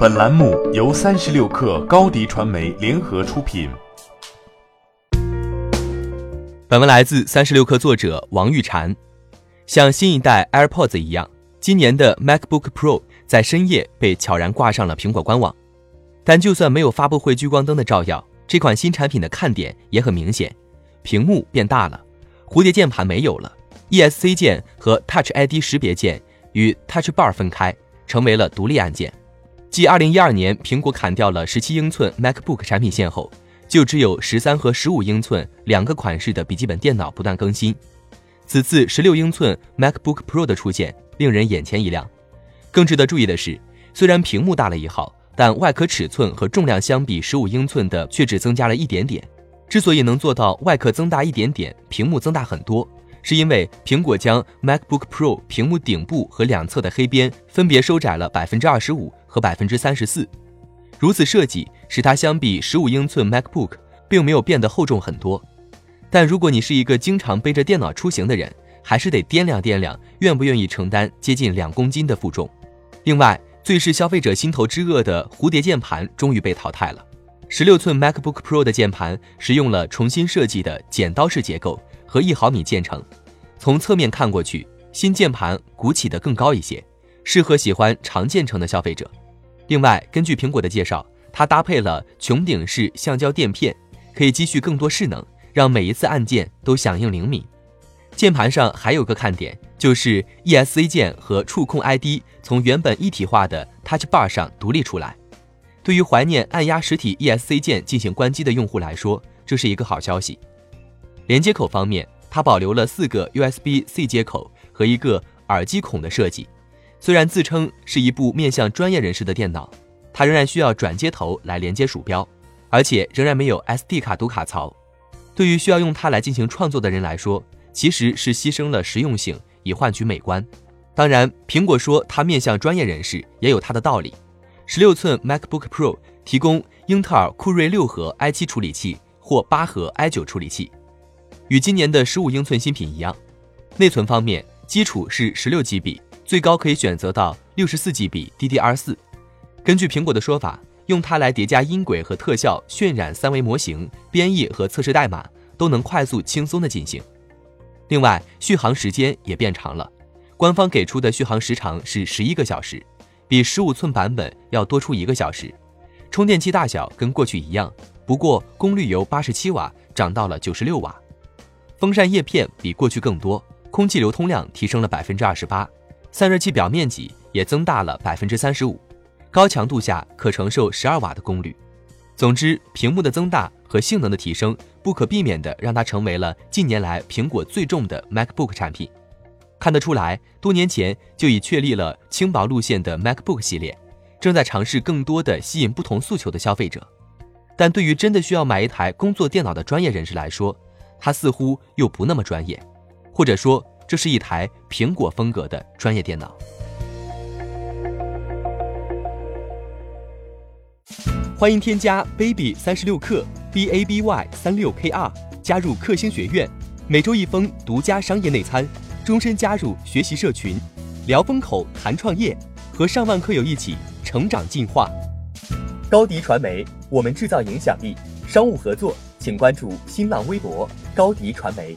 本栏目由三十六氪高低传媒联合出品。本文来自三十六氪作者王玉婵。像新一代 AirPods 一样，今年的 MacBook Pro 在深夜被悄然挂上了苹果官网。但就算没有发布会聚光灯的照耀，这款新产品的看点也很明显：屏幕变大了，蝴蝶键盘没有了，ESC 键和 Touch ID 识别键与 Touch Bar 分开，成为了独立按键。继2012年苹果砍掉了17英寸 MacBook 产品线后，就只有13和15英寸两个款式的笔记本电脑不断更新。此次16英寸 MacBook Pro 的出现令人眼前一亮。更值得注意的是，虽然屏幕大了一号，但外壳尺寸和重量相比15英寸的却只增加了一点点。之所以能做到外壳增大一点点，屏幕增大很多，是因为苹果将 MacBook Pro 屏幕顶部和两侧的黑边分别收窄了百分之二十五和百分之三十四。如此设计使它相比15英寸 MacBook 并没有变得厚重很多。但如果你是一个经常背着电脑出行的人，还是得掂量掂量，愿不愿意承担接近两公斤的负重。另外，最是消费者心头之恶的蝴蝶键盘终于被淘汰了。十六寸 MacBook Pro 的键盘使用了重新设计的剪刀式结构和一毫米键程，从侧面看过去，新键盘鼓起的更高一些，适合喜欢长键程的消费者。另外，根据苹果的介绍，它搭配了穹顶式橡胶垫片，可以积蓄更多势能。让每一次按键都响应灵敏。键盘上还有个看点，就是 ESC 键和触控 ID 从原本一体化的 Touch Bar 上独立出来。对于怀念按压实体 ESC 键进行关机的用户来说，这是一个好消息。连接口方面，它保留了四个 USB-C 接口和一个耳机孔的设计。虽然自称是一部面向专业人士的电脑，它仍然需要转接头来连接鼠标，而且仍然没有 SD 卡读卡槽。对于需要用它来进行创作的人来说，其实是牺牲了实用性以换取美观。当然，苹果说它面向专业人士也有它的道理。十六寸 MacBook Pro 提供英特尔酷睿六核 i7 处理器或八核 i9 处理器，与今年的十五英寸新品一样。内存方面，基础是十六 GB，最高可以选择到六十四 GB DDR4。根据苹果的说法。用它来叠加音轨和特效、渲染三维模型、编译和测试代码，都能快速轻松的进行。另外，续航时间也变长了，官方给出的续航时长是十一个小时，比十五寸版本要多出一个小时。充电器大小跟过去一样，不过功率由八十七瓦涨到了九十六瓦。风扇叶片比过去更多，空气流通量提升了百分之二十八，散热器表面积也增大了百分之三十五。高强度下可承受十二瓦的功率。总之，屏幕的增大和性能的提升，不可避免地让它成为了近年来苹果最重的 MacBook 产品。看得出来，多年前就已确立了轻薄路线的 MacBook 系列，正在尝试更多的吸引不同诉求的消费者。但对于真的需要买一台工作电脑的专业人士来说，它似乎又不那么专业，或者说，这是一台苹果风格的专业电脑。欢迎添加 baby 三十六克 b a b y 三六 k r 加入克星学院，每周一封独家商业内参，终身加入学习社群，聊风口谈创业，和上万课友一起成长进化。高迪传媒，我们制造影响力。商务合作，请关注新浪微博高迪传媒。